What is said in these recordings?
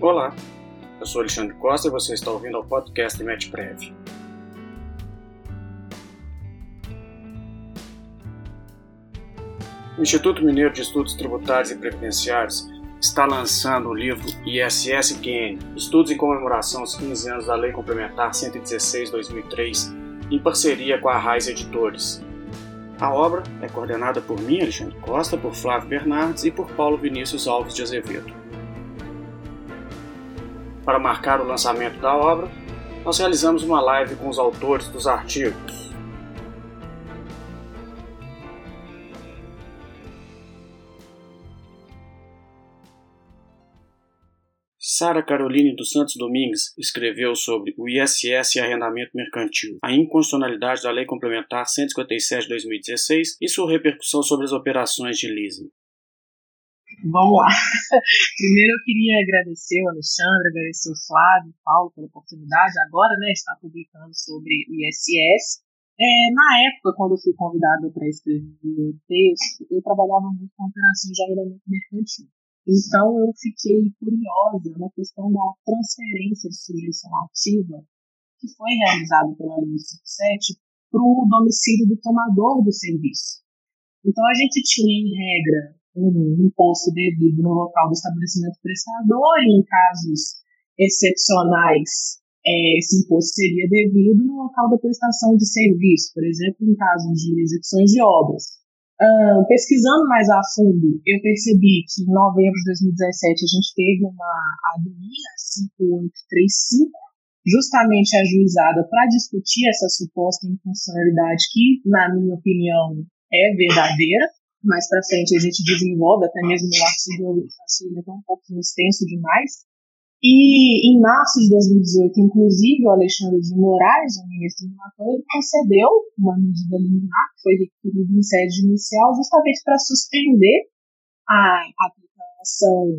Olá, eu sou Alexandre Costa e você está ouvindo ao podcast MetPrev. O Instituto Mineiro de Estudos Tributários e Previdenciários está lançando o livro ISSQN, Estudos em comemoração aos 15 anos da Lei Complementar 116-2003, em parceria com a Raiz Editores. A obra é coordenada por mim, Alexandre Costa, por Flávio Bernardes e por Paulo Vinícius Alves de Azevedo. Para marcar o lançamento da obra, nós realizamos uma live com os autores dos artigos. Sara Caroline dos Santos Domingues escreveu sobre o ISS e arrendamento mercantil, a inconstitucionalidade da Lei Complementar 157 de 2016 e sua repercussão sobre as operações de leasing. Vamos lá. Primeiro eu queria agradecer o Alexandre, agradecer o Flávio, o Paulo pela oportunidade. Agora, né, está publicando sobre o ISS. É, na época, quando eu fui convidada para escrever o texto, eu trabalhava muito com operações de arrendamento mercantil. Então, eu fiquei curiosa na questão da transferência de sujeição ativa que foi realizada pela Lei 57 para o domicílio do tomador do serviço. Então, a gente tinha, em regra, um imposto devido no local do estabelecimento prestador, e em casos excepcionais, é, esse imposto seria devido no local da prestação de serviço, por exemplo, em casos de execuções de obras. Uh, pesquisando mais a fundo, eu percebi que em novembro de 2017 a gente teve uma ADMIA 5835, justamente ajuizada para discutir essa suposta infuncionalidade que, na minha opinião, é verdadeira. Mais para frente a gente desenvolve, até mesmo no artigo achei ele um pouquinho extenso demais, e em março de 2018, inclusive, o Alexandre de Moraes, o ministro do ele concedeu uma medida liminar, que foi requerida em sede inicial, justamente para suspender a aplicação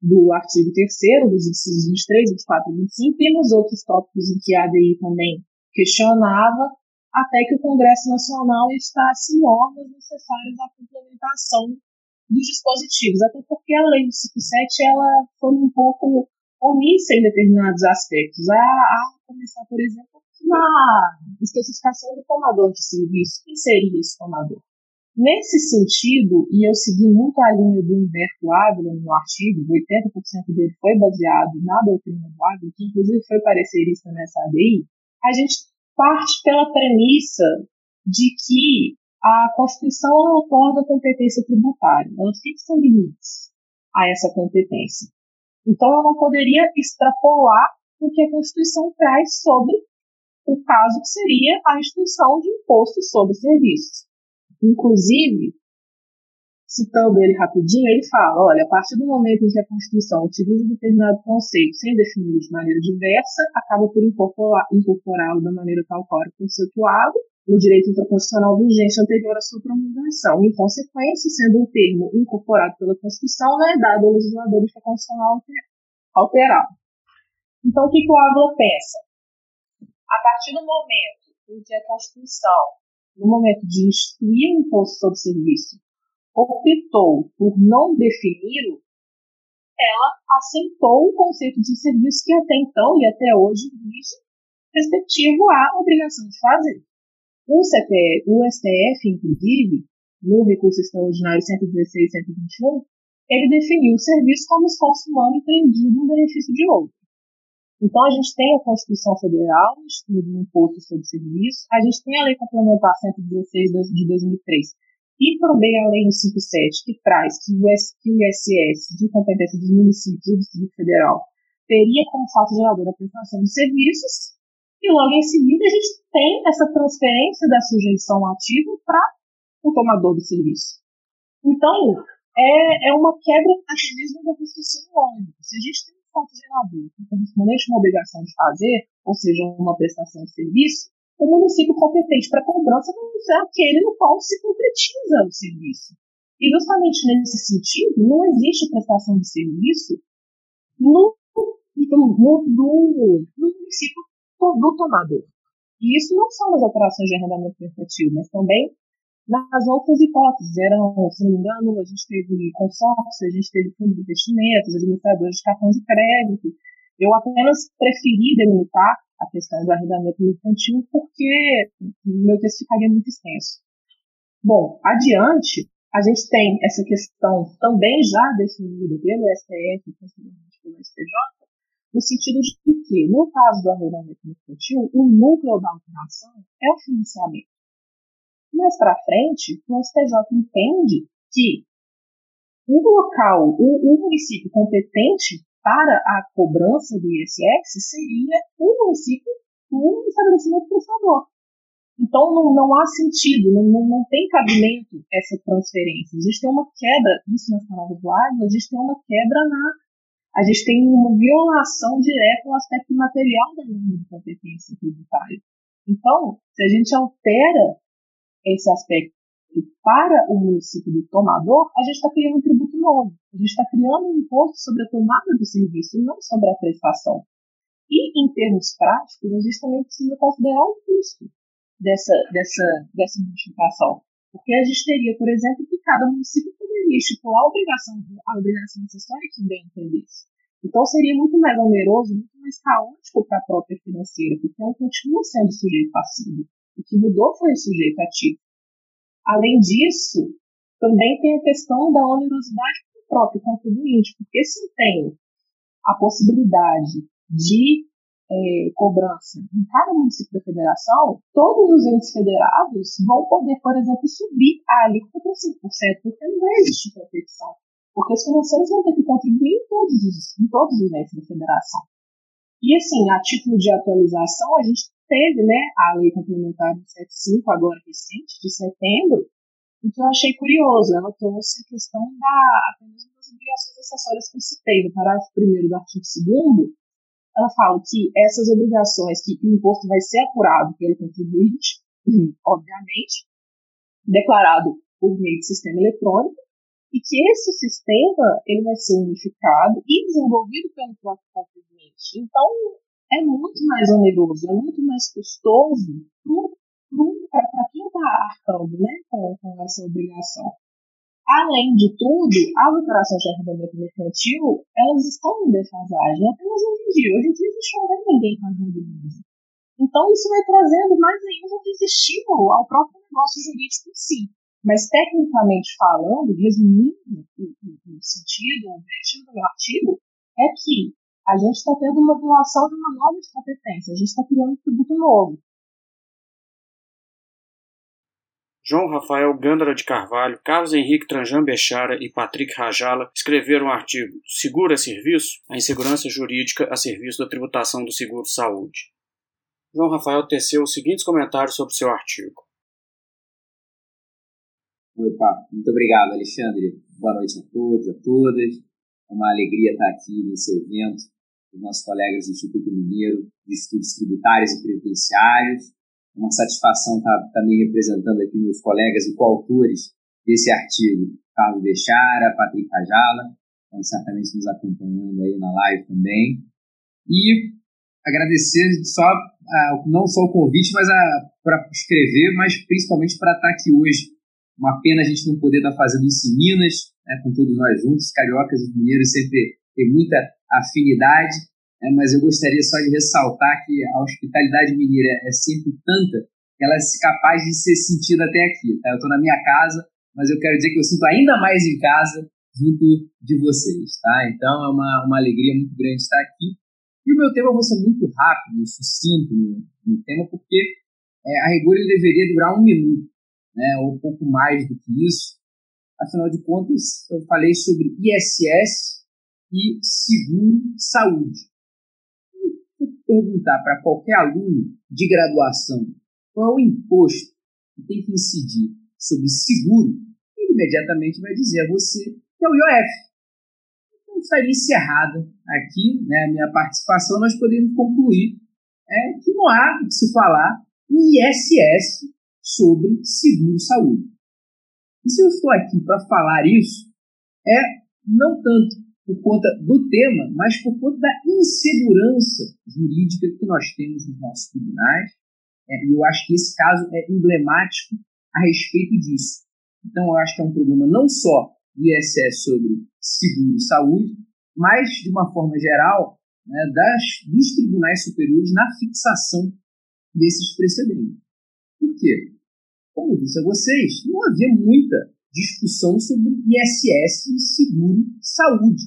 do artigo 3 dos incisos 23, 24 e 25, e nos outros tópicos em que a ADI também questionava, até que o Congresso Nacional estasse normas necessárias à complementação dos dispositivos, até porque a lei do 57 ela foi um pouco omissa em determinados aspectos. A, a começar, por exemplo, na especificação do tomador de serviço. Quem seria esse tomador? Nesse sentido, e eu segui muito a linha do Humberto Ávila no artigo, 80% dele foi baseado na doutrina do Ávila, que inclusive foi parecerista nessa ADI, a gente parte pela premissa de que a Constituição otorga competência tributária, ela fixa limites a essa competência. Então, eu não poderia extrapolar o que a Constituição traz sobre o caso que seria a instituição de imposto sobre serviços. Inclusive, citando ele rapidinho, ele fala: olha, a partir do momento em que a Constituição utiliza determinado conceito sem defini-lo de maneira diversa, acaba por incorporá-lo da maneira tal qual é conceituado no direito intraconstitucional vigente anterior à sua promulgação. Em consequência, sendo um termo incorporado pela Constituição, não é dado ao legislador de constitucional alterado. Então, o que, que o Ávila pensa? A partir do momento em que a Constituição, no momento de instituir o imposto sobre serviço, optou por não defini-lo, ela aceitou o conceito de serviço que até então e até hoje vige, respectivo à obrigação de fazer. O, o STF, inclusive, no recurso extraordinário 116-121, ele definiu o serviço como esforço humano empreendido em benefício de outro. Então, a gente tem a Constituição Federal, o estudo do Imposto sobre Serviço, a gente tem a Lei Complementar 116 de 2003 e também a Lei 157, que traz que o ISS, de competência dos municípios e do Distrito Federal, teria como fato gerador a prestação de serviços, e logo em seguida a gente tem essa transferência da sujeição ativa para o tomador do serviço. Então, é, é uma quebra até mesmo da Constituição lógica. Se a gente tem um fato gerador que correspondente a uma obrigação de fazer, ou seja, uma prestação de serviço, o município competente para cobrança vai ser aquele no qual se concretiza o serviço. E justamente nesse sentido, não existe prestação de serviço no, no, no, no, município do tomador. E isso não só nas operações de arrendamento mercantil, mas também nas outras hipóteses. Eram, se não me engano, a gente teve consórcio, a gente teve fundo de investimentos, administradores de cartão de crédito. Eu apenas preferi delimitar a questão do arrendamento mercantil porque meu texto ficaria muito extenso. Bom, adiante, a gente tem essa questão também já definida pelo STF, posteriormente pelo STJ, no sentido de que, no caso do arrendamento mercantil, o núcleo da alteração é o financiamento. Mais para frente, o STJ entende que o local, o, o município competente para a cobrança do ISS seria o município do estabelecimento prestador. Então, não, não há sentido, não, não, não, tem cabimento essa transferência. A gente tem uma quebra, isso nas palavras do Agnes, a gente tem uma quebra na. A gente tem uma violação direta ao aspecto material da norma de competência tributária. Então, se a gente altera esse aspecto para o município do tomador, a gente está criando um tributo novo. A gente está criando um imposto sobre a tomada do serviço não sobre a prestação. E, em termos práticos, a gente também precisa considerar o custo dessa, dessa, dessa modificação. Porque a gente teria, por exemplo, que cada município poderia estipular a obrigação, a obrigação acessória que bem entendesse. Então seria muito mais oneroso, muito mais caótico para a própria financeira, porque ela continua sendo sujeito passivo. O que mudou foi o sujeito ativo. Além disso, também tem a questão da onerosidade do próprio contribuinte, porque se tenho a possibilidade de é, cobrança em cada município da federação, todos os entes federados vão poder, por exemplo, subir a alíquota para 5%, porque não vai existir competição. Porque os financeiros vão ter que contribuir em todos os, em todos os entes da federação. E assim, a título de atualização, a gente teve né, a lei complementar 75, agora recente, de setembro, o que eu achei curioso. Ela trouxe a questão da apenas das obrigações acessórias que eu citei, no parágrafo 1 do artigo 2 ela fala que essas obrigações, que o imposto vai ser apurado pelo contribuinte, obviamente, declarado por meio de sistema eletrônico, e que esse sistema ele vai ser unificado e desenvolvido pelo próprio contribuinte. Então, é muito mais oneroso, é muito mais custoso para quem está arcando né, com, com essa obrigação. Além de tudo, as operações de arrendamento mercantil, elas estão em defasagem, apenas hoje em dia. Hoje em dia a gente não vê ninguém fazendo isso. Então isso vai trazendo mais ainda um desestímulo ao próprio negócio jurídico em si. Mas tecnicamente falando, resumindo o, o, o sentido, o objetivo do artigo, é que a gente está tendo uma violação de uma de competência, a gente está criando um tributo novo. João Rafael Gândara de Carvalho, Carlos Henrique Tranjan Bechara e Patrick Rajala escreveram o um artigo Seguro é Serviço? A insegurança jurídica a serviço da tributação do seguro saúde. João Rafael teceu os seguintes comentários sobre seu artigo. Opa, muito obrigado, Alexandre. Boa noite a todos, a todas. É uma alegria estar aqui nesse evento dos nossos colegas do Instituto Mineiro de Estudos Tributários e Previdenciários uma satisfação estar tá, também representando aqui meus colegas e coautores desse artigo, Carlos Bechara, Patrick Rajala, estão certamente nos acompanhando aí na live também. E agradecer só, não só o convite, mas para escrever, mas principalmente para estar aqui hoje. Uma pena a gente não poder estar fazendo isso em Minas, né, com todos nós juntos, cariocas e mineiros sempre tem muita afinidade, né, mas eu gostaria só de ressaltar que a hospitalidade mineira é sempre tanta que ela é capaz de ser sentida até aqui. Tá? Eu estou na minha casa, mas eu quero dizer que eu sinto ainda mais em casa junto de vocês. Tá? Então é uma, uma alegria muito grande estar aqui. E o meu tema, vou ser muito rápido sucinto no, no tema, porque é, a rigor ele deveria durar um minuto, né, ou um pouco mais do que isso. Afinal de contas, eu falei sobre ISS e seguro saúde perguntar para qualquer aluno de graduação qual é o imposto que tem que incidir sobre seguro, ele imediatamente vai dizer a você que é o IOF. Então estaria encerrada aqui né, a minha participação, nós podemos concluir é, que não há o que se falar em ISS sobre seguro-saúde. E se eu estou aqui para falar isso, é não tanto por conta do tema, mas por conta da insegurança jurídica que nós temos nos nossos tribunais. É, e eu acho que esse caso é emblemático a respeito disso. Então, eu acho que é um problema não só do ISS sobre seguro e saúde, mas, de uma forma geral, né, das, dos tribunais superiores na fixação desses precedentes. Por quê? Como eu disse a vocês, não havia muita discussão sobre ISS e seguro saúde,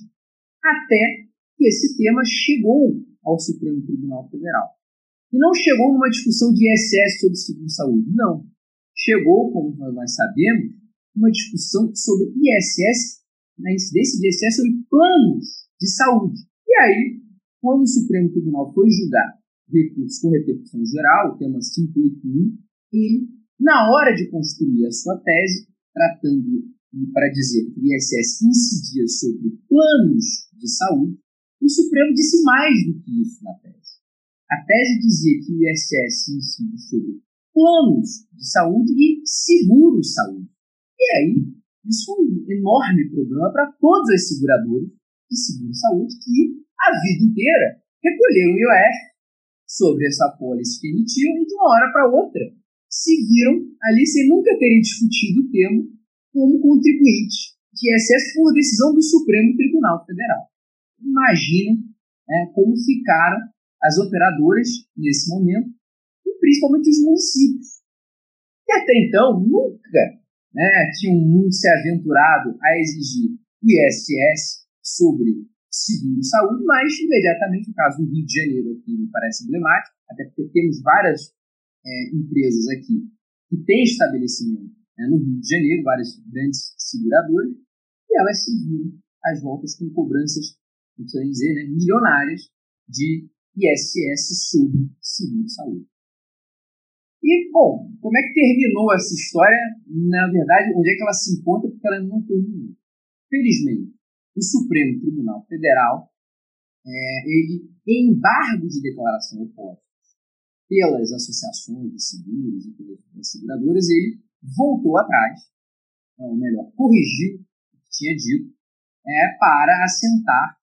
até que esse tema chegou ao Supremo Tribunal Federal. E não chegou numa discussão de ISS sobre seguro saúde, não. Chegou, como nós sabemos, uma discussão sobre ISS, na incidência de ISS sobre planos de saúde. E aí, quando o Supremo Tribunal foi julgar recursos com repercussão geral, o tema 581, ele, na hora de construir a sua tese, tratando para dizer que o ISS incidia sobre planos de saúde, o Supremo disse mais do que isso na tese. A tese dizia que o ISS incide sobre planos de saúde e seguro-saúde. E aí, isso foi um enorme problema para todas as seguradoras de seguro-saúde que a vida inteira recolheram o IOF sobre essa pólice que emitiam e de uma hora para outra se viram ali sem nunca terem discutido o tema como contribuinte de ISS por decisão do Supremo Tribunal Federal. Imaginem né, como ficaram as operadoras nesse momento e principalmente os municípios, que até então nunca né, tinham muito se aventurado a exigir o ISS sobre seguro-saúde, mas imediatamente o caso do Rio de Janeiro aqui me parece emblemático, até porque temos várias é, empresas aqui que têm estabelecimento né, no Rio de Janeiro, várias grandes seguradoras, e elas se viram às voltas com cobranças, não precisa dizer, né, milionárias de ISS sobre seguro-saúde. E, bom, como é que terminou essa história? Na verdade, onde é que ela se encontra? Porque ela não terminou. Felizmente, o Supremo Tribunal Federal, é, ele, em embargo de declaração opostas pelas associações de seguros e pelas seguradoras, ele voltou atrás, ou melhor, corrigiu o que tinha dito, é, para assentar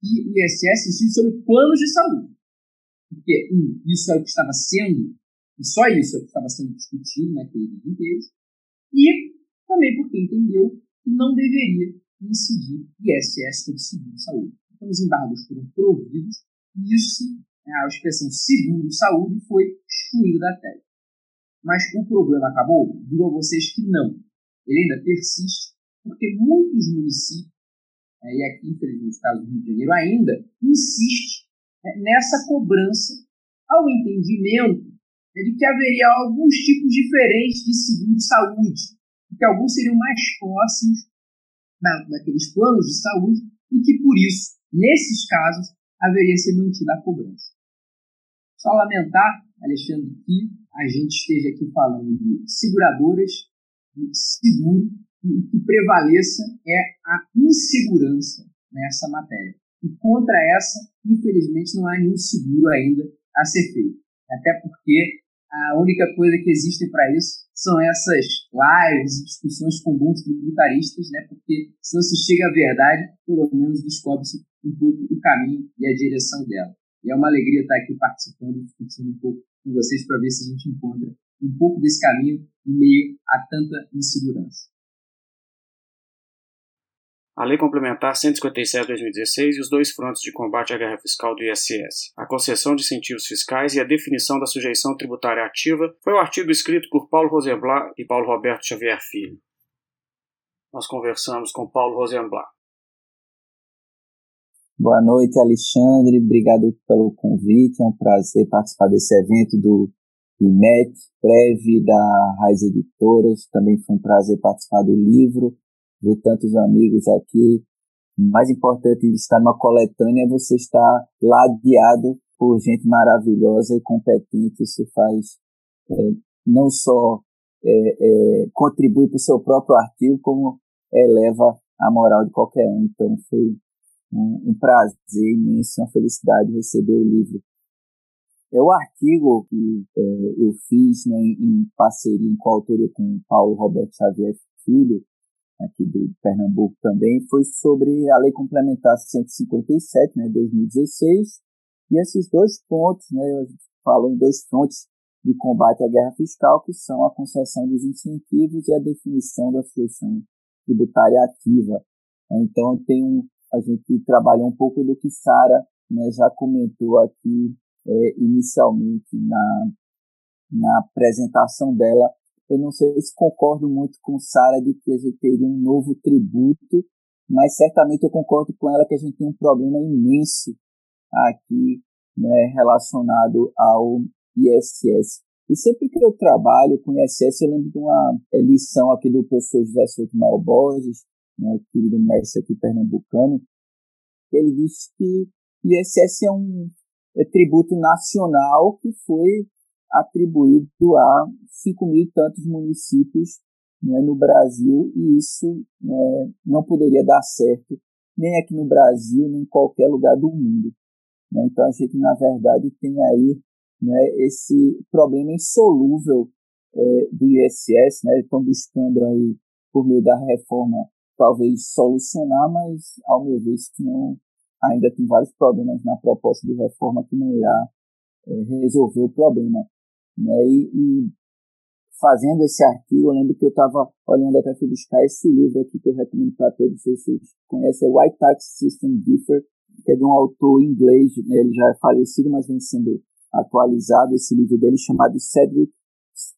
que o ISS incide sobre planos de saúde. Porque, um, isso é o que estava sendo, e só isso é o que estava sendo discutido naquele dia inteiro, e também porque entendeu que não deveria incidir ISS sobre seguro saúde. Então, os embargos foram providos e isso, né, a expressão seguro saúde, foi excluído da tese. Mas o problema acabou? Digo a vocês que não. Ele ainda persiste, porque muitos municípios, né, e aqui, infelizmente, o caso do Rio de Janeiro ainda, insiste né, nessa cobrança ao entendimento né, de que haveria alguns tipos diferentes de seguro de saúde, que alguns seriam mais próximos da, daqueles planos de saúde e que, por isso, nesses casos, haveria ser mantida a cobrança. Só lamentar, Alexandre, que a gente esteja aqui falando de seguradoras, de seguro, e o que prevaleça é a insegurança nessa matéria. E contra essa, infelizmente, não há nenhum seguro ainda a ser feito. Até porque a única coisa que existe para isso são essas lives e discussões com bons tributaristas, né? Porque se não se chega à verdade, pelo menos descobre-se um pouco o caminho e a direção dela. E é uma alegria estar aqui participando, discutindo um pouco com vocês para ver se a gente encontra um pouco desse caminho em meio a tanta insegurança a Lei Complementar 157-2016 e os dois frontes de combate à guerra fiscal do ISS, a concessão de incentivos fiscais e a definição da sujeição tributária ativa, foi o um artigo escrito por Paulo Rosenblatt e Paulo Roberto Xavier Filho. Nós conversamos com Paulo Rosenblatt. Boa noite, Alexandre. Obrigado pelo convite. É um prazer participar desse evento do IMET, Prev da Raiz Editoras. Também foi um prazer participar do livro ver tantos amigos aqui. O mais importante de estar numa coletânea é você estar ladeado por gente maravilhosa e competente. Isso faz é, não só é, é, contribui para o seu próprio artigo, como eleva a moral de qualquer um. Então foi um, um prazer imenso, uma felicidade receber o livro. É o artigo que é, eu fiz né, em parceria, em coautoria com Paulo Roberto Xavier Filho, aqui do Pernambuco também, foi sobre a Lei Complementar 157, né, 2016, e esses dois pontos, né, gente falou em dois frontes de combate à guerra fiscal, que são a concessão dos incentivos e a definição da solução tributária ativa. Então, tem um, a gente trabalha um pouco do que Sara né, já comentou aqui é, inicialmente na, na apresentação dela. Eu não sei se concordo muito com Sara de que a gente teria um novo tributo, mas certamente eu concordo com ela que a gente tem um problema imenso aqui né, relacionado ao ISS. E sempre que eu trabalho com ISS, eu lembro de uma é, lição aqui do professor José Souto Borges, né, querido mestre aqui pernambucano, ele disse que ISS é um é, tributo nacional que foi atribuído a 5 mil e tantos municípios né, no Brasil, e isso né, não poderia dar certo nem aqui no Brasil, nem em qualquer lugar do mundo. Né? Então a gente, na verdade, tem aí né, esse problema insolúvel é, do ISS, né? Estão buscando aí, por meio da reforma, talvez solucionar, mas, ao meu ver, isso não, ainda tem vários problemas na proposta de reforma que não irá é, resolver o problema. Né? E, e, fazendo esse artigo, eu lembro que eu estava olhando até fui buscar esse livro aqui que eu recomendo para todos, vocês conhecem, é White Tax System Differ, que é de um autor inglês, né? ele já é falecido, mas vem sendo atualizado, esse livro dele chamado Cedric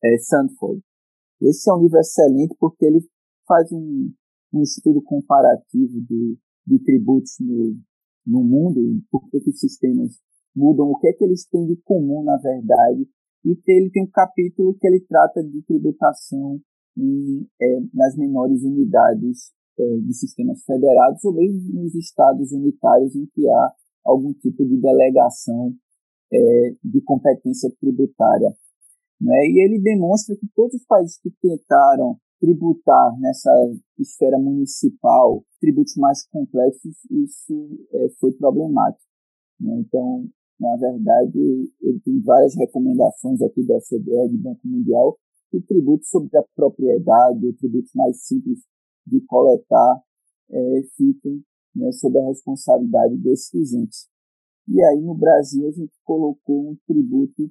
é, Sandford. Esse é um livro excelente porque ele faz um, um estudo comparativo de, de tributos no, no mundo, por que os sistemas mudam, o que é que eles têm de comum, na verdade, e ele tem um capítulo que ele trata de tributação em, é, nas menores unidades é, de sistemas federados ou mesmo nos estados unitários em que há algum tipo de delegação é, de competência tributária. Né? E ele demonstra que todos os países que tentaram tributar nessa esfera municipal tributos mais complexos, isso é, foi problemático. Né? Então, na verdade, ele tem várias recomendações aqui da OCDE, do Banco Mundial, que tributos sobre a propriedade, tributos mais simples de coletar, é, fiquem né, sob a responsabilidade desses entes. E aí, no Brasil, a gente colocou um tributo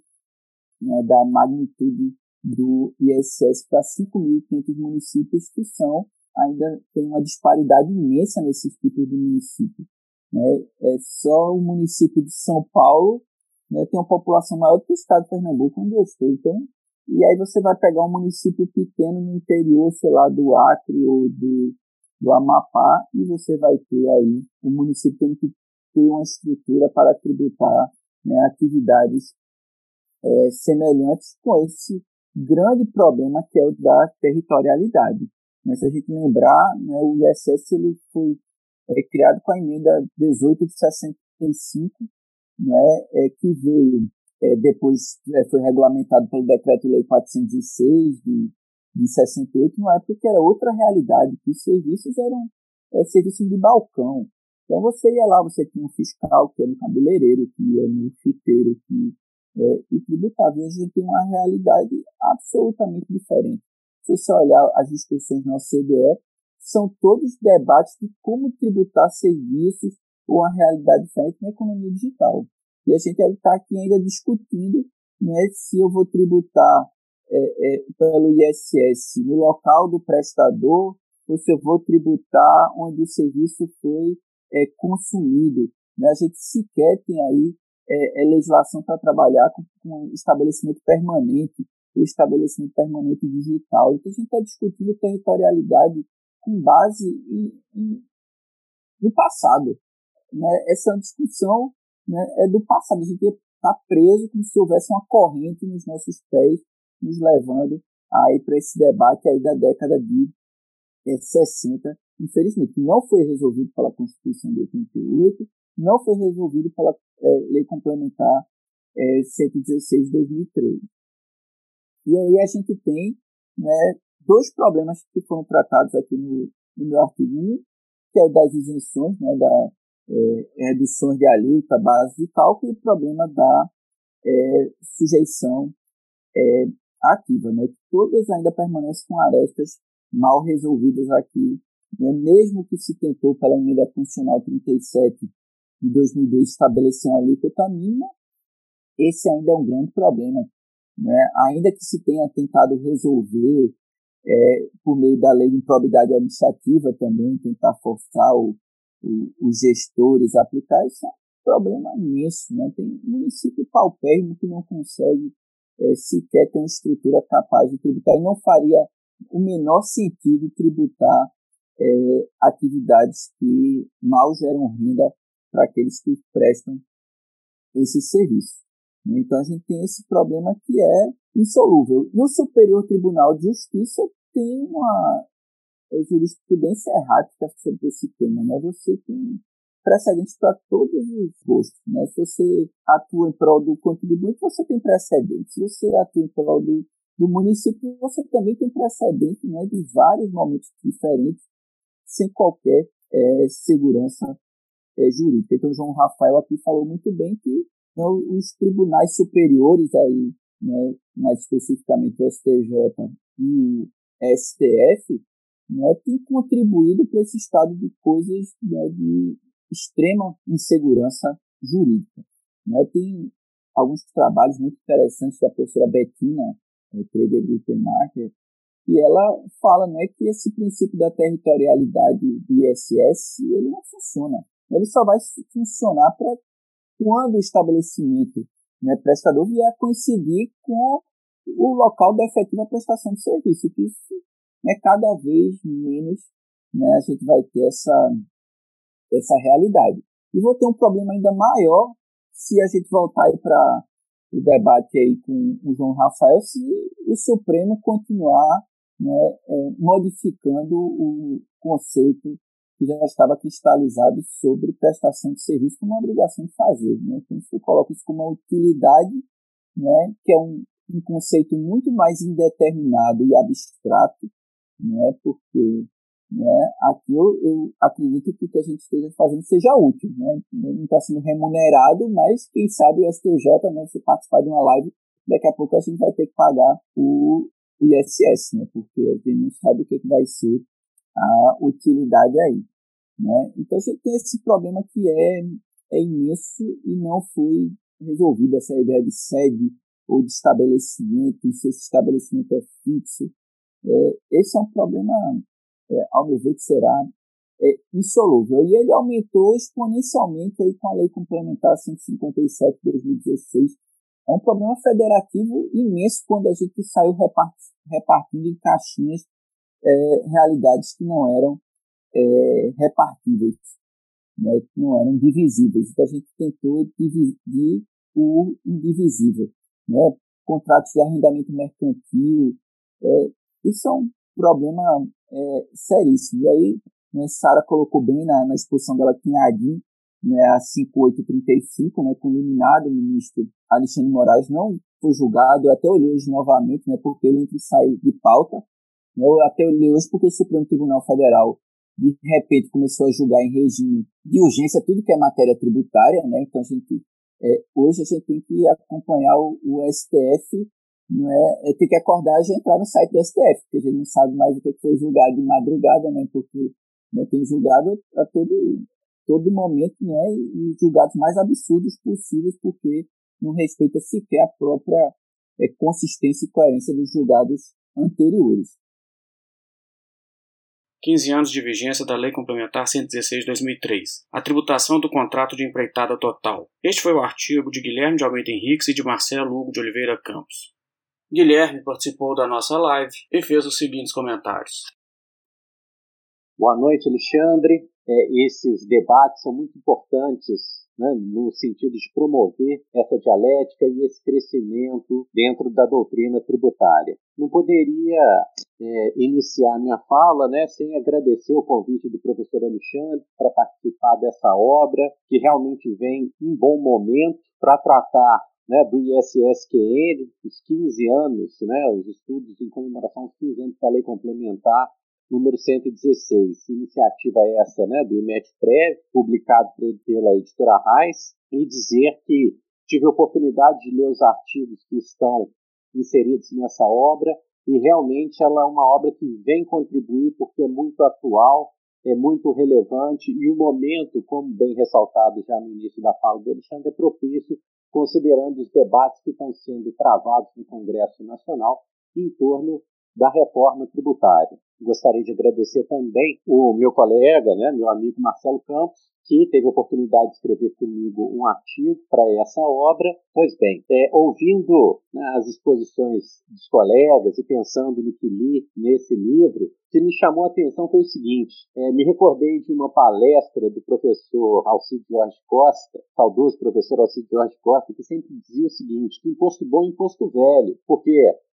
né, da magnitude do ISS para 5.500 municípios que são ainda tem uma disparidade imensa nesses tipos de municípios. Né? É só o município de São Paulo né, tem uma população maior do que o estado de Pernambuco, onde eu estou. Então, e aí você vai pegar um município pequeno no interior, sei lá, do Acre ou do, do Amapá, e você vai ter aí o município tendo que ter uma estrutura para tributar né, atividades é, semelhantes com esse grande problema que é o da territorialidade. Né, se a gente lembrar, né, o ISS ele foi é, criado com a emenda 18 de 65, né, é, que veio é, depois é, foi regulamentado pelo Decreto-Lei 406 de, de 68, numa época que era outra realidade, que os serviços eram é, serviços de balcão. Então você ia lá, você tinha um fiscal que era no cabeleireiro, que ia no fiteiro, que é, e tributava. E a gente tem uma realidade absolutamente diferente. Se você olhar as discussões na OCDE, são todos debates de como tributar serviços ou uma realidade diferente na economia digital. E a gente está aqui ainda discutindo né, se eu vou tributar é, é, pelo ISS no local do prestador ou se eu vou tributar onde o serviço foi é, consumido. Né? A gente sequer tem aí é, é legislação para trabalhar com, com estabelecimento permanente, o estabelecimento permanente digital. Então a gente está discutindo territorialidade com base em, em, no passado. Né? Essa discussão né, é do passado. A gente está preso como se houvesse uma corrente nos nossos pés, nos levando aí para esse debate aí da década de é, 60, infelizmente, não foi resolvido pela Constituição de 88, não foi resolvido pela é, Lei Complementar é, 116 de 2013. E aí a gente tem né, dois problemas que foram tratados aqui no, no meu artigo 1, que é o das isenções, né, da é, reduções de alíquota, base de cálculo, e o problema da é, sujeição é, ativa, né, que todas ainda permanecem com arestas mal resolvidas aqui, né, mesmo que se tentou pela emenda funcional 37 de 2002 estabelecer uma alíquota mínima, esse ainda é um grande problema. né, ainda que se tenha tentado resolver é, por meio da lei de improbidade administrativa também, tentar forçar o, o, os gestores a aplicar, isso é um problema imenso. Né? Tem município paupérrimo que não consegue é, sequer ter uma estrutura capaz de tributar e não faria o menor sentido tributar é, atividades que mal geram renda para aqueles que prestam esse serviço. Então a gente tem esse problema que é insolúvel. E o Superior Tribunal de Justiça tem uma jurisprudência errática sobre esse tema. Né? Você tem precedentes para todos os gostos. Né? Se você atua em prol do contribuinte, você tem precedentes. Se você atua em prol do, do município, você também tem precedente né, de vários momentos diferentes, sem qualquer é, segurança é, jurídica. Então, João Rafael aqui falou muito bem que né, os tribunais superiores, aí, né, mais especificamente o STJ e o STF, né, têm contribuído para esse estado de coisas né, de extrema insegurança jurídica. Né? Tem alguns trabalhos muito interessantes da professora Bettina é, Treger Gutenmarker, e ela fala né, que esse princípio da territorialidade do ISS ele não funciona. Ele só vai funcionar para quando o estabelecimento né, prestador vier coincidir com o local da efetiva prestação de serviço, que isso né, cada vez menos né, a gente vai ter essa, essa realidade. E vou ter um problema ainda maior se a gente voltar para o debate aí com o João Rafael, se o Supremo continuar né, é, modificando o conceito que já estava cristalizado sobre prestação de serviço como uma obrigação de fazer. Né? Então, você coloca isso como uma utilidade, né, que é um, um conceito muito mais indeterminado e abstrato, né, porque né, aqui eu, eu acredito que o que a gente esteja fazendo seja útil. Né? Não está sendo remunerado, mas quem sabe o STJ, né, se participar de uma live, daqui a pouco a gente vai ter que pagar o, o ISS, né, porque a gente não sabe o que, que vai ser a utilidade aí. Né? Então a gente tem esse problema que é, é imenso e não foi resolvido essa ideia de sede ou de estabelecimento, se esse estabelecimento é fixo. É, esse é um problema, é, ao meu ver, que será é, insolúvel. E ele aumentou exponencialmente aí com a Lei Complementar 157 de 2016. É um problema federativo imenso quando a gente saiu repartindo em caixinhas é, realidades que não eram é, repartíveis, né, que não eram divisíveis. Então a gente tentou dividir o indivisível. Né? Contratos de arrendamento mercantil, é, isso é um problema é, seríssimo. E aí, né, Sara colocou bem na, na exposição dela aqui em Adim, né, a 5835, né, com o iluminado ministro Alexandre Moraes, não foi julgado, eu até olhei hoje novamente, né, porque ele entra e sai de pauta, eu até olhei hoje porque o Supremo Tribunal Federal, de repente, começou a julgar em regime de urgência tudo que é matéria tributária, né? Então, a gente, é, hoje a gente tem que acompanhar o, o STF, não é, é, tem que acordar e entrar no site do STF, porque a gente não sabe mais o que foi julgado de madrugada, né? Porque né, tem julgado a todo, todo momento, né? E julgados mais absurdos possíveis, porque não respeita sequer a própria é, consistência e coerência dos julgados anteriores. 15 anos de vigência da Lei Complementar 116 de 2003, a tributação do contrato de empreitada total. Este foi o artigo de Guilherme de Almeida Henriques e de Marcelo Hugo de Oliveira Campos. Guilherme participou da nossa live e fez os seguintes comentários. Boa noite, Alexandre. É, esses debates são muito importantes né, no sentido de promover essa dialética e esse crescimento dentro da doutrina tributária. Não poderia é, iniciar minha fala né, sem agradecer o convite do professor Alexandre para participar dessa obra, que realmente vem em bom momento para tratar né, do ISSQN, os 15 anos, né, os estudos em comemoração aos 15 anos da lei complementar número 116, iniciativa essa né, do IMET-PREV, publicado pela editora Reis, e dizer que tive a oportunidade de ler os artigos que estão inseridos nessa obra, e realmente ela é uma obra que vem contribuir porque é muito atual, é muito relevante, e o momento, como bem ressaltado já no início da fala do Alexandre, é propício considerando os debates que estão sendo travados no Congresso Nacional em torno da reforma tributária. Gostaria de agradecer também o meu colega, né, meu amigo Marcelo Campos, que teve a oportunidade de escrever comigo um artigo para essa obra. Pois bem, é, ouvindo né, as exposições dos colegas e pensando no que li nesse livro, o que me chamou a atenção foi o seguinte: é, me recordei de uma palestra do professor Alcide Jorge Costa, saudoso professor Alcide Jorge Costa, que sempre dizia o seguinte: que imposto bom é imposto velho, porque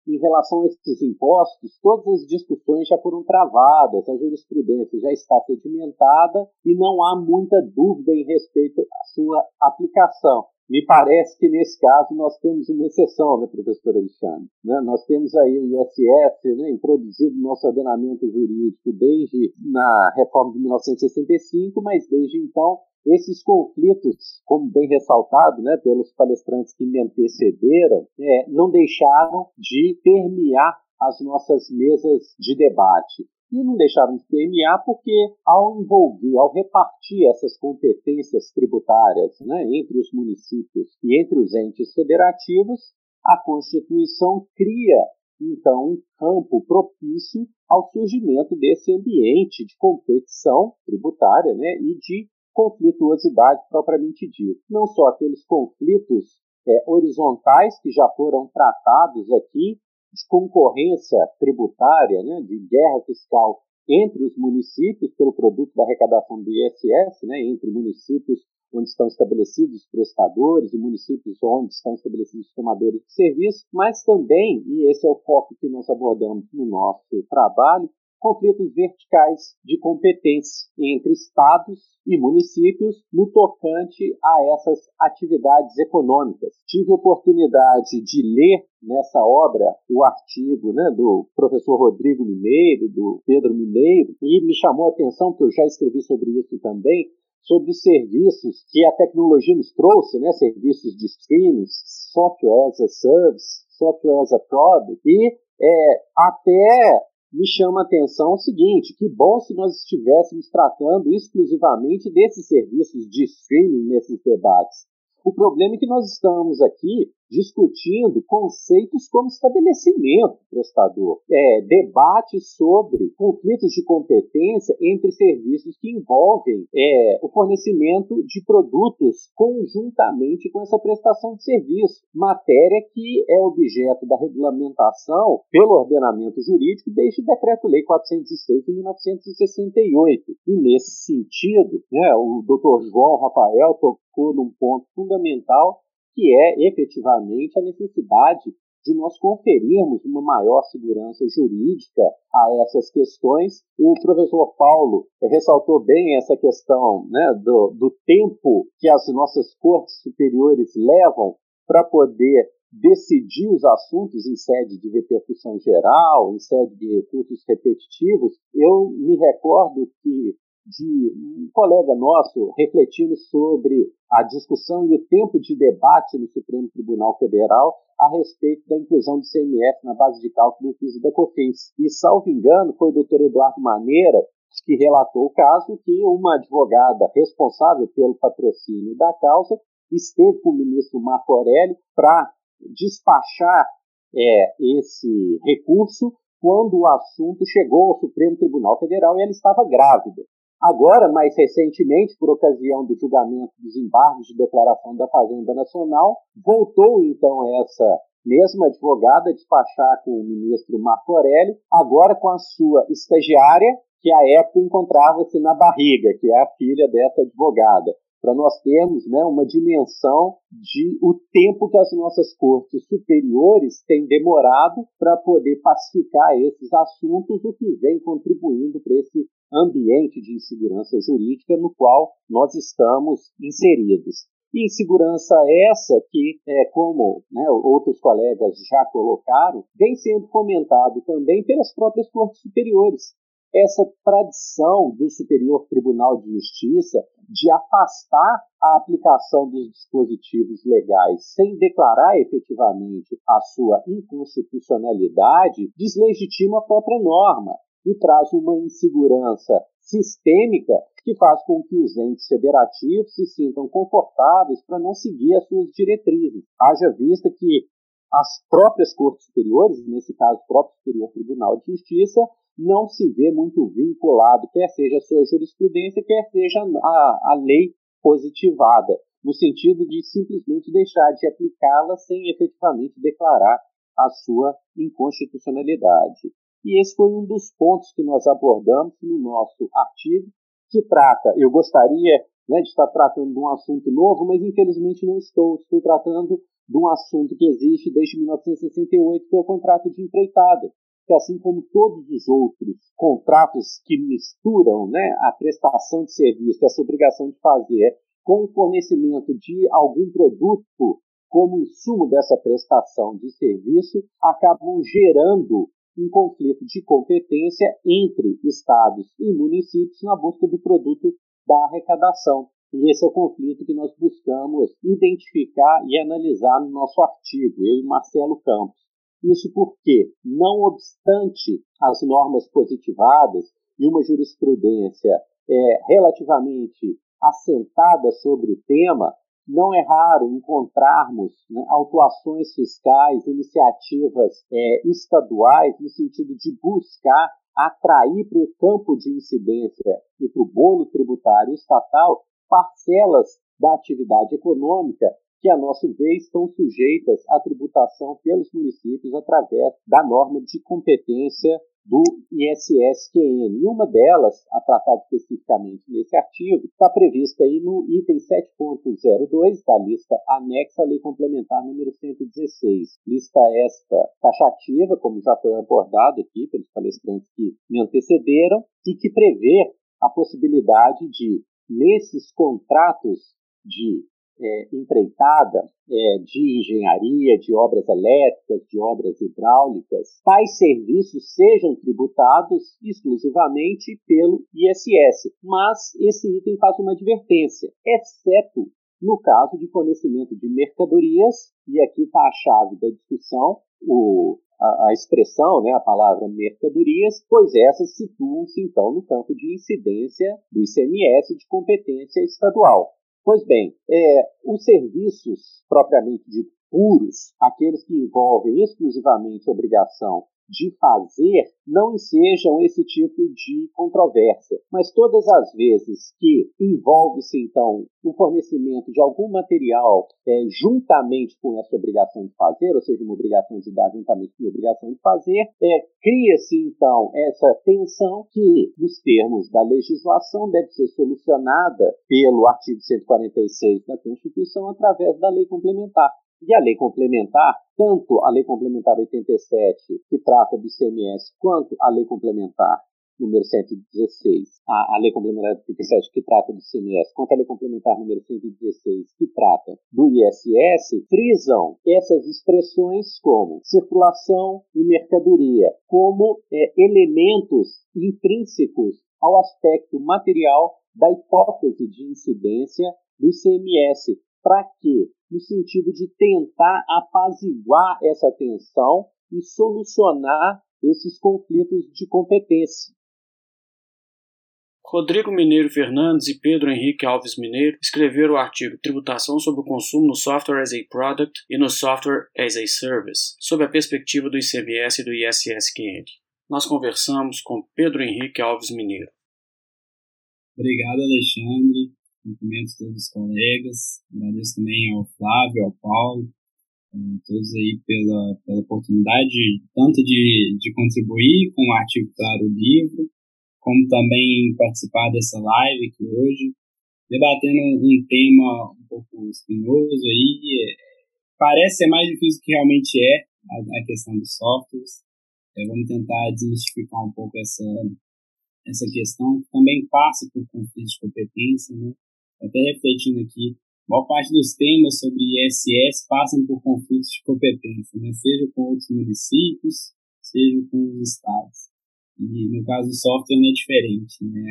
em relação a esses impostos, todas as discussões já foram travadas, a jurisprudência já está sedimentada e não há muita dúvida em respeito à sua aplicação. Me parece que nesse caso nós temos uma exceção, né, professor Alexandre? Né? Nós temos aí o ISS né, introduzido no nosso ordenamento jurídico desde na reforma de 1965, mas desde então esses conflitos, como bem ressaltado né, pelos palestrantes que me antecederam, é, não deixaram de permear as nossas mesas de debate. E não deixaram de permear porque, ao envolver, ao repartir essas competências tributárias né, entre os municípios e entre os entes federativos, a Constituição cria então um campo propício ao surgimento desse ambiente de competição tributária né, e de conflituosidade propriamente dita. Não só aqueles conflitos é, horizontais que já foram tratados aqui, de concorrência tributária, né, de guerra fiscal entre os municípios pelo produto da arrecadação do ISS, né, entre municípios onde estão estabelecidos os prestadores e municípios onde estão estabelecidos os tomadores de serviço, mas também, e esse é o foco que nós abordamos no nosso trabalho, conflitos verticais de competência entre estados e municípios no tocante a essas atividades econômicas. Tive oportunidade de ler nessa obra o artigo né, do professor Rodrigo Mineiro, do Pedro Mineiro, e me chamou a atenção, porque eu já escrevi sobre isso também, sobre os serviços que a tecnologia nos trouxe, né, serviços de streaming, software as a service, software as a product, e é, até me chama a atenção o seguinte: que bom se nós estivéssemos tratando exclusivamente desses serviços de streaming nesses debates. O problema é que nós estamos aqui discutindo conceitos como estabelecimento prestador, é, debate sobre conflitos de competência entre serviços que envolvem é, o fornecimento de produtos conjuntamente com essa prestação de serviço, matéria que é objeto da regulamentação pelo ordenamento jurídico desde o Decreto-Lei 406 de 1968. E nesse sentido, né, o Dr. João Rafael tocou num ponto fundamental que é efetivamente a necessidade de nós conferirmos uma maior segurança jurídica a essas questões. O professor Paulo ressaltou bem essa questão né, do, do tempo que as nossas cortes superiores levam para poder decidir os assuntos em sede de repercussão geral, em sede de recursos repetitivos. Eu me recordo que de um colega nosso refletindo sobre a discussão e o tempo de debate no Supremo Tribunal Federal a respeito da inclusão do CMF na base de cálculo do piso da COFINS. E, salvo engano, foi o doutor Eduardo Maneira que relatou o caso que uma advogada responsável pelo patrocínio da causa esteve com o ministro Marco Aurélio para despachar é, esse recurso quando o assunto chegou ao Supremo Tribunal Federal e ela estava grávida. Agora, mais recentemente, por ocasião do julgamento dos embargos de declaração da Fazenda Nacional, voltou então essa mesma advogada a despachar com o ministro Marco Aurélio, agora com a sua estagiária, que à época encontrava-se na barriga, que é a filha dessa advogada para nós termos né, uma dimensão de o tempo que as nossas cortes superiores têm demorado para poder pacificar esses assuntos, o que vem contribuindo para esse ambiente de insegurança jurídica no qual nós estamos inseridos. Insegurança essa que, é, como né, outros colegas já colocaram, vem sendo fomentado também pelas próprias cortes superiores essa tradição do Superior Tribunal de Justiça de afastar a aplicação dos dispositivos legais sem declarar efetivamente a sua inconstitucionalidade deslegitima a própria norma e traz uma insegurança sistêmica que faz com que os entes federativos se sintam confortáveis para não seguir as suas diretrizes. Haja vista que as próprias cortes superiores, nesse caso o próprio Superior Tribunal de Justiça, não se vê muito vinculado, quer seja a sua jurisprudência, quer seja a, a lei positivada, no sentido de simplesmente deixar de aplicá-la sem efetivamente declarar a sua inconstitucionalidade. E esse foi um dos pontos que nós abordamos no nosso artigo, que trata, eu gostaria né, de estar tratando de um assunto novo, mas infelizmente não estou. Estou tratando de um assunto que existe desde 1968, que é o contrato de empreitada, que assim como todos os outros contratos que misturam né, a prestação de serviço, essa obrigação de fazer, com o fornecimento de algum produto como insumo dessa prestação de serviço, acabam gerando um conflito de competência entre estados e municípios na busca do produto da arrecadação. E esse é o conflito que nós buscamos identificar e analisar no nosso artigo, eu e Marcelo Campos. Isso porque, não obstante as normas positivadas e uma jurisprudência é, relativamente assentada sobre o tema, não é raro encontrarmos né, autuações fiscais, iniciativas é, estaduais, no sentido de buscar atrair para o campo de incidência e para o bolo tributário estatal parcelas da atividade econômica que, a nosso vez, estão sujeitas à tributação pelos municípios através da norma de competência do ISSQN. E uma delas, a tratar especificamente nesse artigo, está prevista aí no item 7.02 da lista anexa à Lei Complementar número 116. Lista esta taxativa, como já foi abordado aqui pelos palestrantes que me antecederam, e que prevê a possibilidade de nesses contratos de é, empreitada é, de engenharia, de obras elétricas, de obras hidráulicas, tais serviços sejam tributados exclusivamente pelo ISS. Mas esse item faz uma advertência, exceto no caso de fornecimento de mercadorias, e aqui está a chave da discussão, o, a, a, expressão, né, a palavra mercadorias, pois essas situam-se então no campo de incidência do ICMS de competência estadual. Pois bem, é, os serviços propriamente ditos puros, aqueles que envolvem exclusivamente obrigação de fazer não ensejam esse tipo de controvérsia. Mas todas as vezes que envolve-se, então, o fornecimento de algum material é, juntamente com essa obrigação de fazer, ou seja, uma obrigação de dar juntamente com a obrigação de fazer, é, cria-se, então, essa tensão que, nos termos da legislação, deve ser solucionada pelo artigo 146 da Constituição através da lei complementar. E a lei complementar, tanto a lei complementar 87, que trata do ICMS, quanto a lei complementar número 116, a, a lei complementar 87, que trata do ICMS, quanto a lei complementar número 116, que trata do ISS, frisam essas expressões como circulação e mercadoria, como é, elementos intrínsecos ao aspecto material da hipótese de incidência do ICMS, para quê? No sentido de tentar apaziguar essa tensão e solucionar esses conflitos de competência. Rodrigo Mineiro Fernandes e Pedro Henrique Alves Mineiro escreveram o artigo Tributação sobre o consumo no Software as a Product e no Software as a Service, sob a perspectiva do ICMS e do ISSQN. Nós conversamos com Pedro Henrique Alves Mineiro. Obrigado, Alexandre. Cumprimentos todos os colegas. Agradeço também ao Flávio, ao Paulo, eh, todos aí pela, pela oportunidade, tanto de, de contribuir com o artigo para o livro, como também participar dessa live aqui hoje, debatendo um, tema um pouco espinhoso aí. É, parece ser mais difícil do que realmente é a, a questão dos softwares. É, vamos tentar desmistificar um pouco essa, essa questão, que também passa por conflitos de competência, né? Até refletindo aqui, a maior parte dos temas sobre ISS passam por conflitos de competência, né? seja com outros municípios, seja com os estados. E no caso do software não é diferente. Né?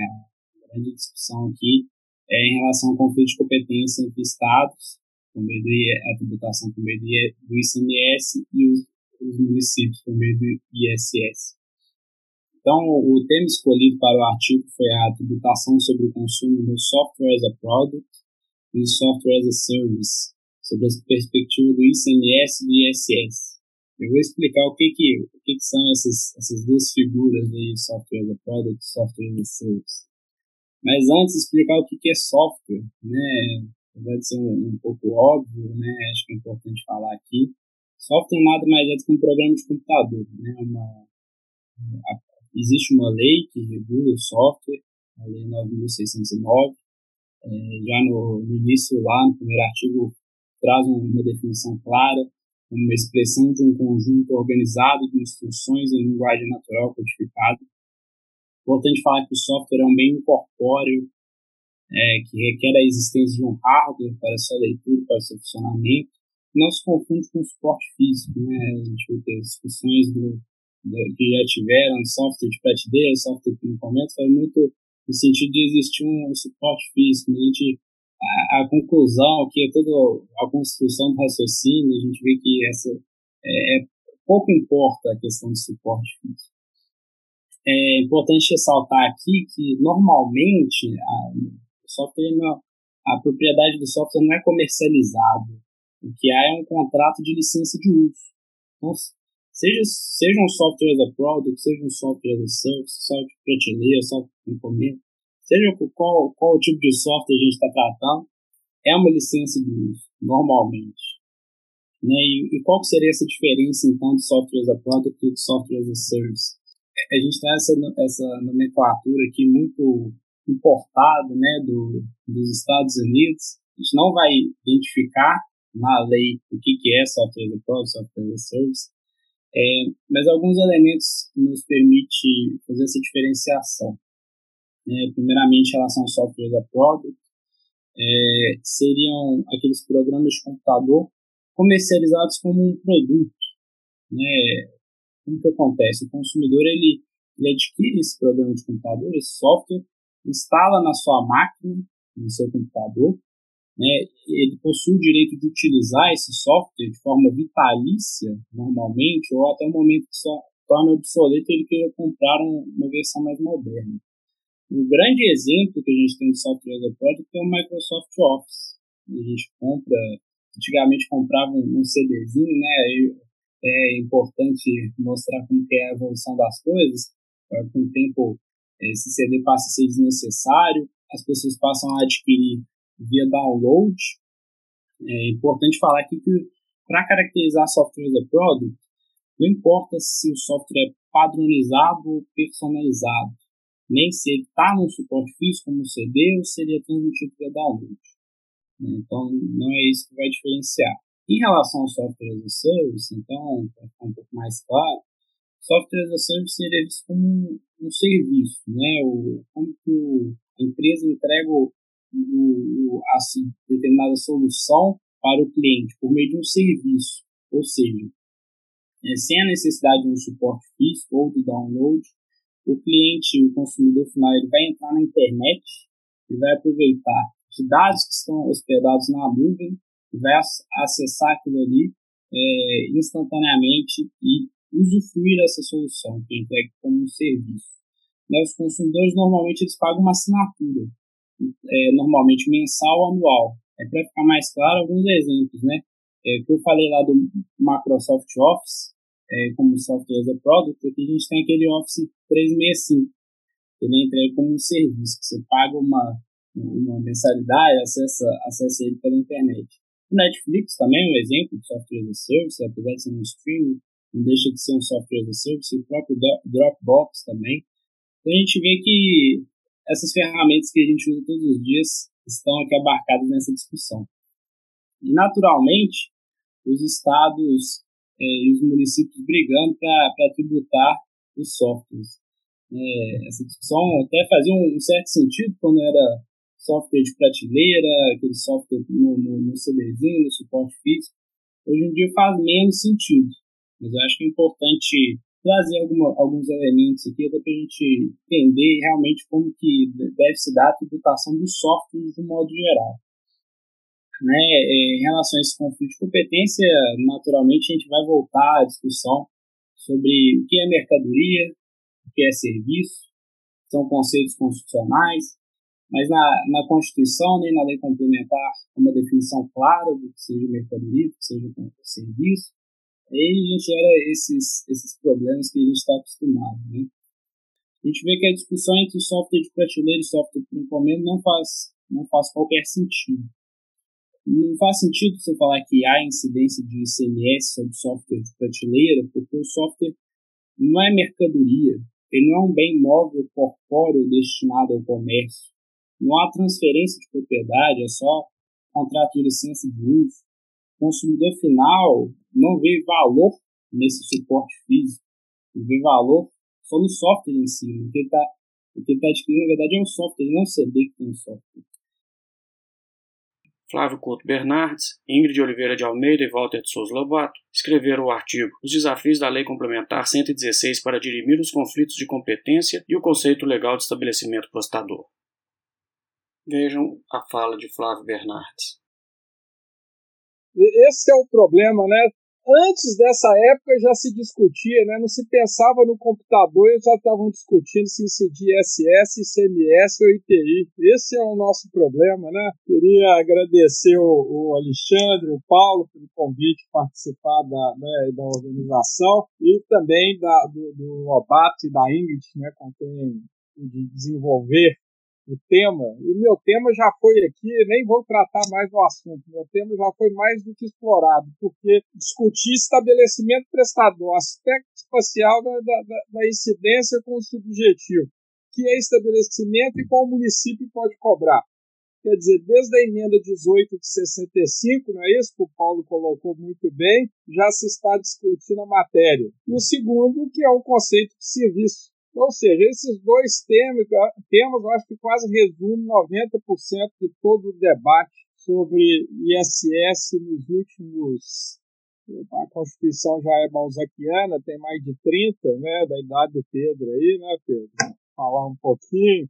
A grande discussão aqui é em relação ao conflito de competência entre estados, por meio da tributação por meio do ICMS e os, os municípios por meio do ISS. Então, o tema escolhido para o artigo foi a tributação sobre o consumo do software as a product e software as a service, sobre a perspectiva do ICMS e do ISS. Eu vou explicar o que, que, o que, que são essas, essas duas figuras aí, software as a product e software as a service. Mas antes, explicar o que, que é software, né? Vai ser um, um pouco óbvio, né? Acho que é importante falar aqui. Software nada mais é do que um programa de computador, né? Uma, existe uma lei que regula o software, a Lei 9.609. É, já no, no, início, lá no primeiro artigo, traz uma definição clara, uma expressão de um conjunto organizado de instruções em linguagem natural codificada. Importante falar que o software é um bem incorpóreo, é, que requer a existência de um hardware para sua leitura, para seu funcionamento, não se confunde com suporte físico. Né? A gente vai ter discussões do, que já tiveram, software de prateleira, software de encomenda, foi muito no sentido de existir um suporte físico. A, gente, a, a conclusão, que é toda a construção do raciocínio, a gente vê que essa é, é pouco importa a questão de suporte físico. É importante ressaltar aqui que, normalmente, a, software não, a propriedade do software não é comercializada. O que há é um contrato de licença de uso. Então, Seja, seja um software as a product, seja um software as a service, software prateleira, software de encomenda, seja qual, qual tipo de software a gente está tratando, é uma licença de uso, normalmente. Né? E, e, qual que seria essa diferença, então, de software as a product e de software as a service? A gente tem essa, essa nomenclatura aqui muito importada né, do, dos Estados Unidos. A gente não vai identificar na lei o que, que é software as a product, software as a service, é, mas alguns elementos nos permitem fazer essa diferenciação. É, primeiramente, em relação ao software da product, é, seriam aqueles programas de computador comercializados como um produto. Né? Como que acontece? O consumidor ele, ele adquire esse programa de computador, esse software, instala na sua máquina, no seu computador, né, ele possui o direito de utilizar esse software de forma vitalícia, normalmente, ou até o momento que só torna obsoleto ele queira comprar um, uma versão mais moderna. Um grande exemplo que a gente tem de software as a product é o Microsoft Office. A gente compra, antigamente comprava um, CDzinho, né, é importante mostrar como é a evolução das coisas, com o tempo esse CD passa a ser desnecessário, as pessoas passam a adquirir via download. É importante falar aqui que para caracterizar software as a product, não importa se o software é padronizado ou personalizado, nem se ele está no suporte físico como CD ou se ele é transmitido via download. Então, não é isso que vai diferenciar. Em relação ao software as a service, então, para ficar um pouco mais claro, software as a service seria visto como um, um serviço, né? O, como que a empresa entrega o, o, assim, determinada solução para o cliente por meio de um serviço, ou seja, é, sem a necessidade de um suporte físico ou do download, o cliente, o consumidor final, ele vai entrar na internet, ele vai aproveitar os dados que estão hospedados na nuvem e vai acessar aquilo ali é, instantaneamente e usufruir dessa solução que é entregue como um serviço. Né, os consumidores normalmente eles pagam uma assinatura é, normalmente mensal ou anual. É para ficar mais claro alguns exemplos, né? É, que eu falei lá do Microsoft Office, é, como software as a product, aqui a gente tem aquele Office 365, ele é entregue como um serviço, que você paga uma, uma mensalidade acessa, acessa ele pela internet. O Netflix também é um exemplo de software as a service, apesar de ser um streaming, não deixa de ser um software as a service, o próprio Dropbox também. Então a gente vê que essas ferramentas que a gente usa todos os dias estão aqui abarcadas nessa discussão. E, naturalmente, os estados é, e os municípios brigando para tributar os softwares. É, essa discussão até fazia um, um, certo sentido quando era software de prateleira, aquele software no, no, no CDzinho, no suporte físico. Hoje em dia faz menos sentido, mas eu acho que é importante trazer alguma, alguns elementos aqui até para a gente entender realmente como que deve se dar a tributação dos softwares de um modo geral. Né, é, em relação a esse conflito de competência, naturalmente a gente vai voltar à discussão sobre o que é mercadoria, que é serviço, são conceitos constitucionais, mas na, na Constituição nem na lei complementar uma definição clara do que seja mercadoria, do que seja serviço, aí a gente gera esses, esses problemas que a gente está acostumado. Né? A gente vê que a discussão entre software de prateleira e software por encomenda não faz, não faz qualquer sentido. Não faz sentido você falar que há incidência de ICMS sobre software de prateleira, porque o software não é mercadoria, ele não é um bem móvel corpóreo destinado ao comércio. Não há transferência de propriedade, é só contrato de licença de uso. Consumidor final não vê valor nesse suporte físico, ele vê valor só no software em si. O que ele está tá adquirindo, na verdade, é um software, não é um CD que tem um software. Flávio Couto Bernardes, Ingrid Oliveira de Almeida e Walter de Souza Lobato escreveram o artigo Os Desafios da Lei Complementar 116 para dirimir os conflitos de competência e o conceito legal de estabelecimento prestador. Vejam a fala de Flávio Bernardes. Esse é o problema, né? antes dessa época já se discutia, né? não se pensava no computador e já estavam discutindo se incidia SS, ICMS ou ITI. Esse é o nosso problema, né? Queria agradecer o, o Alexandre, o Paulo pelo convite participar da, né, da organização e também da, do, do Lobato e da Ingrid, né, com quem de desenvolver o tema, e o meu tema já foi aqui, nem vou tratar mais do assunto, meu tema já foi mais do que explorado, porque discutir estabelecimento prestador, aspecto espacial da, da, da incidência com o subjetivo, que é estabelecimento e qual município pode cobrar. Quer dizer, desde a emenda 18 de 65, não é isso que o Paulo colocou muito bem, já se está discutindo a matéria. E o segundo, que é o conceito de serviço. Ou seja, esses dois temas, temas eu acho que quase resumem 90% de todo o debate sobre ISS nos últimos. A Constituição já é balzaquiana, tem mais de 30, né, da idade do Pedro aí, né, Pedro? Falar um pouquinho.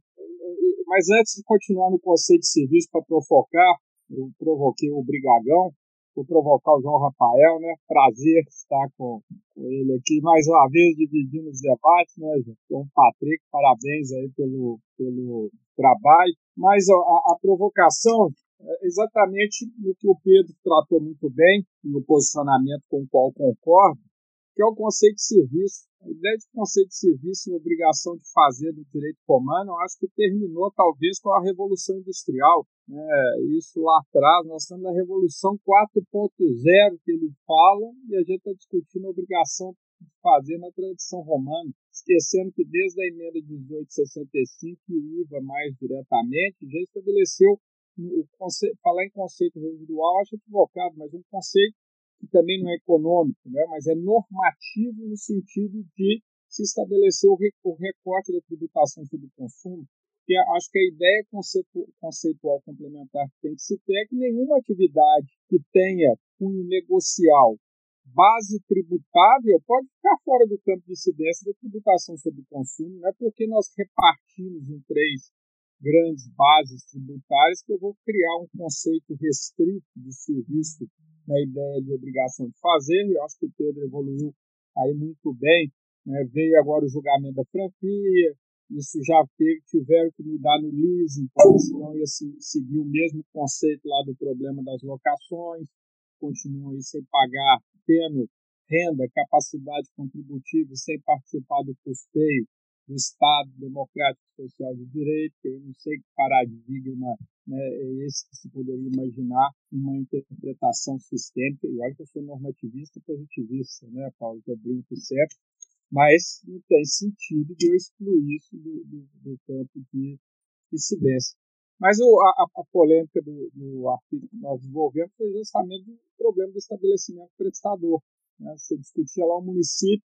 Mas antes de continuar no conceito de serviço para provocar, eu provoquei o Brigagão, vou provocar o João Rafael, né? Prazer estar com, com ele aqui mais uma vez dividindo os debates, né, João Patrick, parabéns aí pelo, pelo trabalho. Mas a, a provocação é exatamente no que o Pedro tratou muito bem, no posicionamento com o qual concordo, que é o conceito de serviço. A ideia de conceito de serviço e obrigação de fazer do direito romano, eu acho que terminou talvez com a Revolução Industrial. Né? Isso lá atrás, nós estamos na Revolução 4.0 que ele fala, e a gente está discutindo a obrigação de fazer na tradição romana, esquecendo que desde a emenda de 1865, o IVA mais diretamente já estabeleceu o conceito, falar em conceito residual acho equivocado, mas um conceito que também não é econômico, né, mas é normativo no sentido de se estabelecer o recorte da tributação sobre o consumo, que acho que a ideia conceitual complementar que tem que se ter é que nenhuma atividade que tenha cunho negocial base tributável pode ficar fora do campo de incidência da tributação sobre o consumo, não é porque nós repartimos em três grandes bases tributárias que eu vou criar um conceito restrito de serviço na ideia de obrigação de fazer, e eu acho que o Pedro evoluiu aí muito bem. Né? Veio agora o julgamento da franquia, isso já teve, tiveram que mudar no leasing, porque senão ia se, seguir o mesmo conceito lá do problema das locações, continuam aí sem pagar, tendo renda, capacidade contributiva, sem participar do custeio do Estado Democrático Social de Direito, eu não sei que paradigma né, é esse que se poderia imaginar uma interpretação sistêmica, e olha que eu sou normativista positivista, né, Paulo, que eu brinco certo, mas não tem sentido de eu excluir isso do, do, do campo de incidência. Mas o, a, a, polêmica do, do, artigo que nós desenvolvemos foi justamente o problema do estabelecimento prestador. Né? Você discutia lá o município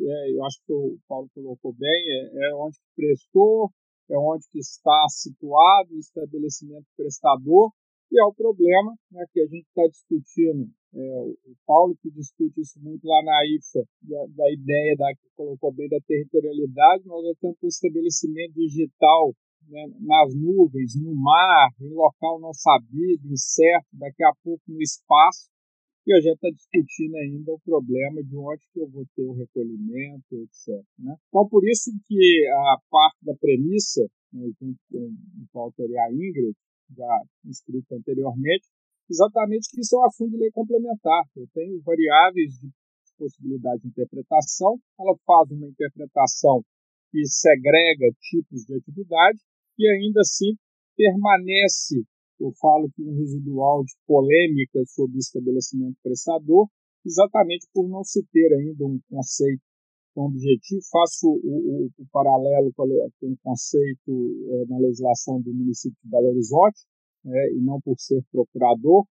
é, eu acho que o Paulo colocou bem, é, é onde prestou, é onde que está situado o estabelecimento prestador, e é o problema né, que a gente está discutindo. É, o Paulo que discute isso muito lá na IFA, da, da ideia da, que colocou bem da territorialidade, nós já temos o estabelecimento digital né, nas nuvens, no mar, em local não sabido, incerto, daqui a pouco no espaço, e a gente está discutindo ainda o problema de onde que eu vou ter o recolhimento, etc. Né? Então, por isso que a parte da premissa, né, junto com o Walter e a Ingrid, já inscrito anteriormente, exatamente que isso é um de lei complementar. Eu tenho variáveis de possibilidade de interpretação, ela faz uma interpretação que segrega tipos de atividade e ainda assim permanece eu falo que um residual de polêmica sobre o estabelecimento prestador, exatamente por não se ter ainda um conceito tão objetivo. Faço o, o, o paralelo com um conceito é, na legislação do município de Belo Horizonte, né, e não por ser procurador,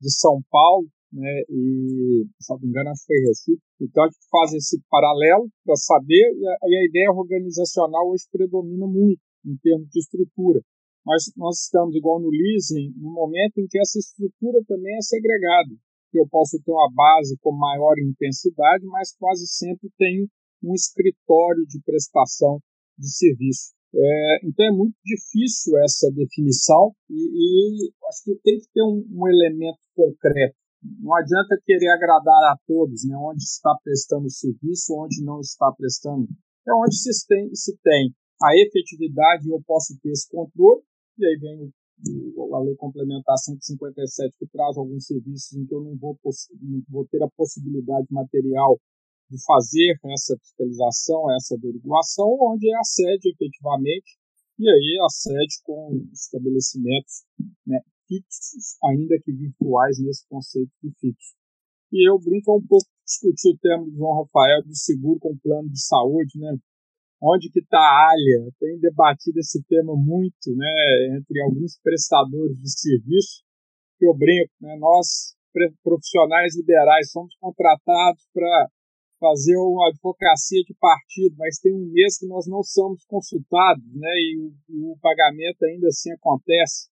de São Paulo, né, e, se não me engano, acho que foi Recife. Então, a gente faz esse paralelo para saber, e a, e a ideia organizacional hoje predomina muito em termos de estrutura mas nós estamos, igual no leasing, no momento em que essa estrutura também é segregada. Eu posso ter uma base com maior intensidade, mas quase sempre tenho um escritório de prestação de serviço. É, então é muito difícil essa definição e, e acho que tem que ter um, um, elemento concreto. Não adianta querer agradar a todos, né? onde está prestando serviço, onde não está prestando. É onde se tem, se tem a efetividade eu posso ter esse controle, e aí vem a lei complementar 157 que traz alguns serviços em que eu não vou, não vou ter a possibilidade material de fazer essa fiscalização, essa averiguação, onde é a sede efetivamente, e aí a sede com estabelecimentos né, fixos, ainda que virtuais, nesse conceito de fixo. E eu brinco um pouco discutir o tema do João Rafael do seguro com plano de saúde, né? onde que está a ALIA? Tem debatido esse tema muito, né, entre alguns prestadores de serviço, que eu brinco, né, nós profissionais liberais somos contratados para fazer uma advocacia de partido, mas tem um mês que nós não somos consultados, né, e, e o pagamento ainda assim acontece.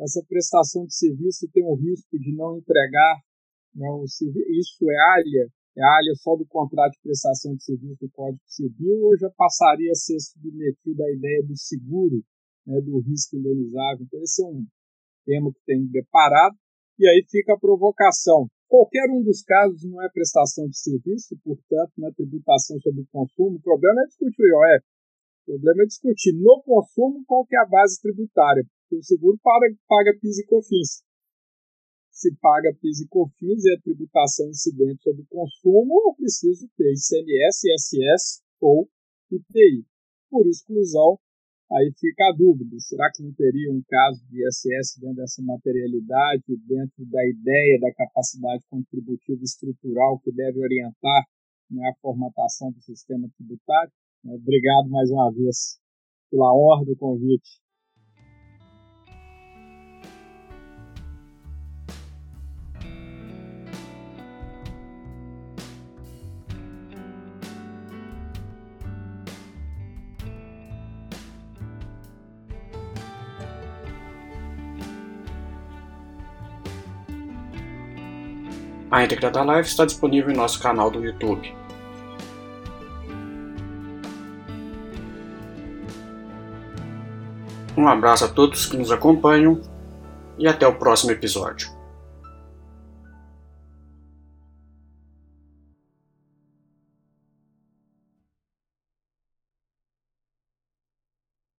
Essa prestação de serviço tem o risco de não entregar né, o isso é ALIA, é área só do contrato de prestação de serviço do Código Civil ou já passaria a ser submetido à ideia do seguro, né, do risco indenizável? Então, esse é um tema que tem deparado. E aí fica a provocação. Qualquer um dos casos não é prestação de serviço, portanto, não é tributação sobre o consumo. O problema é discutir o IOF. O problema é discutir no consumo qual que é a base tributária. Porque o seguro paga, paga PIS e COFINS se paga PIS e COFINS e a tributação incidente sobre o consumo, eu preciso ter ICMS, ISS ou IPI. Por exclusão, aí fica a dúvida: será que não teria um caso de ISS dentro dessa materialidade, dentro da ideia da capacidade contributiva estrutural que deve orientar né, a formatação do sistema tributário? Obrigado mais uma vez pela honra do convite. A íntegra da live está disponível em nosso canal do YouTube. Um abraço a todos que nos acompanham e até o próximo episódio.